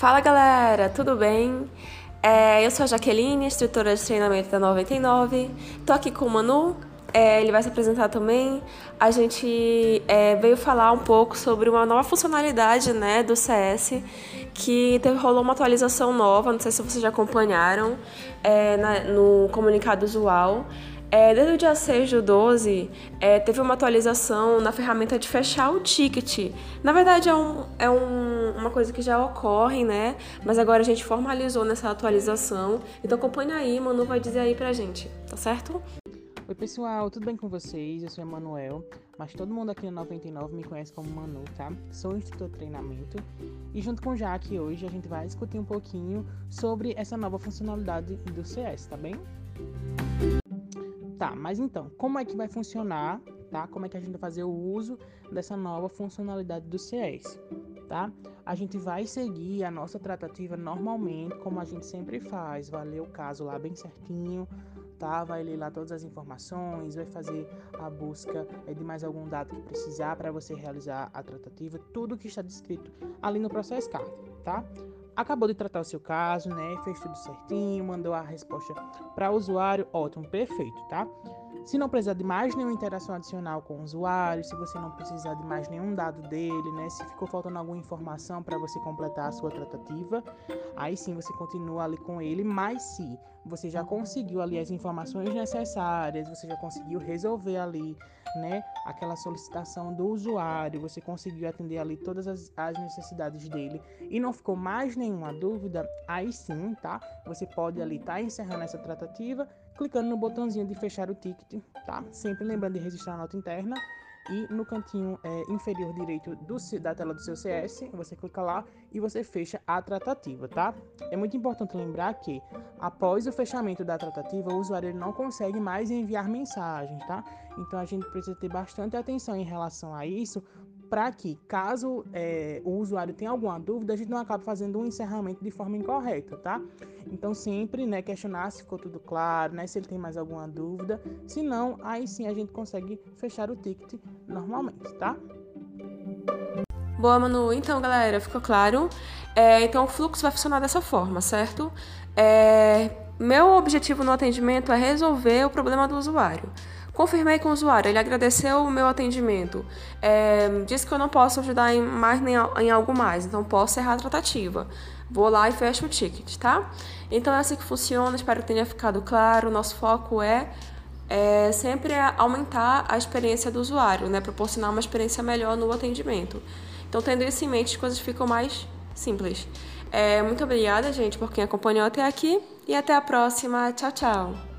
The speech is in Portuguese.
Fala galera, tudo bem? É, eu sou a Jaqueline, instrutora de treinamento da 99. Tô aqui com o Manu, é, ele vai se apresentar também. A gente é, veio falar um pouco sobre uma nova funcionalidade né, do CS, que teve, rolou uma atualização nova, não sei se vocês já acompanharam, é, na, no comunicado usual. É, desde o dia 6 do 12, é, teve uma atualização na ferramenta de fechar o ticket. Na verdade, é, um, é um, uma coisa que já ocorre, né? Mas agora a gente formalizou nessa atualização. Então acompanha aí, Manu vai dizer aí pra gente, tá certo? Oi pessoal, tudo bem com vocês? Eu sou Emanuel, mas todo mundo aqui no 99 me conhece como Manu, tá? Sou instrutor de treinamento e junto com o Jaque hoje a gente vai discutir um pouquinho sobre essa nova funcionalidade do CS, tá bem? Tá, mas então, como é que vai funcionar, tá? Como é que a gente vai fazer o uso dessa nova funcionalidade do CS, tá? A gente vai seguir a nossa tratativa normalmente, como a gente sempre faz, vai ler o caso lá bem certinho, tá? Vai ler lá todas as informações, vai fazer a busca é, de mais algum dado que precisar para você realizar a tratativa, tudo que está descrito ali no processo card, tá? Acabou de tratar o seu caso, né? Fez tudo certinho, mandou a resposta para o usuário, ótimo, perfeito, tá? Se não precisar de mais nenhuma interação adicional com o usuário, se você não precisar de mais nenhum dado dele, né? Se ficou faltando alguma informação para você completar a sua tratativa, aí sim você continua ali com ele, mas se você já conseguiu ali as informações necessárias, você já conseguiu resolver ali, né, aquela solicitação do usuário, você conseguiu atender ali todas as, as necessidades dele e não ficou mais nenhuma dúvida, aí sim, tá? Você pode ali estar tá encerrando essa tratativa clicando no botãozinho de fechar o ticket, tá? Sempre lembrando de registrar a nota interna e no cantinho é, inferior direito do, da tela do seu CS, você clica lá e você fecha a tratativa, tá? É muito importante lembrar que após o fechamento da tratativa, o usuário não consegue mais enviar mensagens, tá? Então a gente precisa ter bastante atenção em relação a isso, para que, caso é, o usuário tenha alguma dúvida, a gente não acabe fazendo um encerramento de forma incorreta, tá? Então, sempre né, questionar se ficou tudo claro, né, se ele tem mais alguma dúvida. Se não, aí sim a gente consegue fechar o ticket normalmente, tá? Boa, Manu. Então, galera, ficou claro? É, então, o fluxo vai funcionar dessa forma, certo? É, meu objetivo no atendimento é resolver o problema do usuário. Confirmei com o usuário, ele agradeceu o meu atendimento, é, disse que eu não posso ajudar em mais nem em algo mais, então posso errar a tratativa. Vou lá e fecho o ticket, tá? Então é assim que funciona, espero que tenha ficado claro. Nosso foco é, é sempre aumentar a experiência do usuário, né? Proporcionar uma experiência melhor no atendimento. Então, tendo isso em mente, as coisas ficam mais simples. É, muito obrigada, gente, por quem acompanhou até aqui e até a próxima. Tchau, tchau!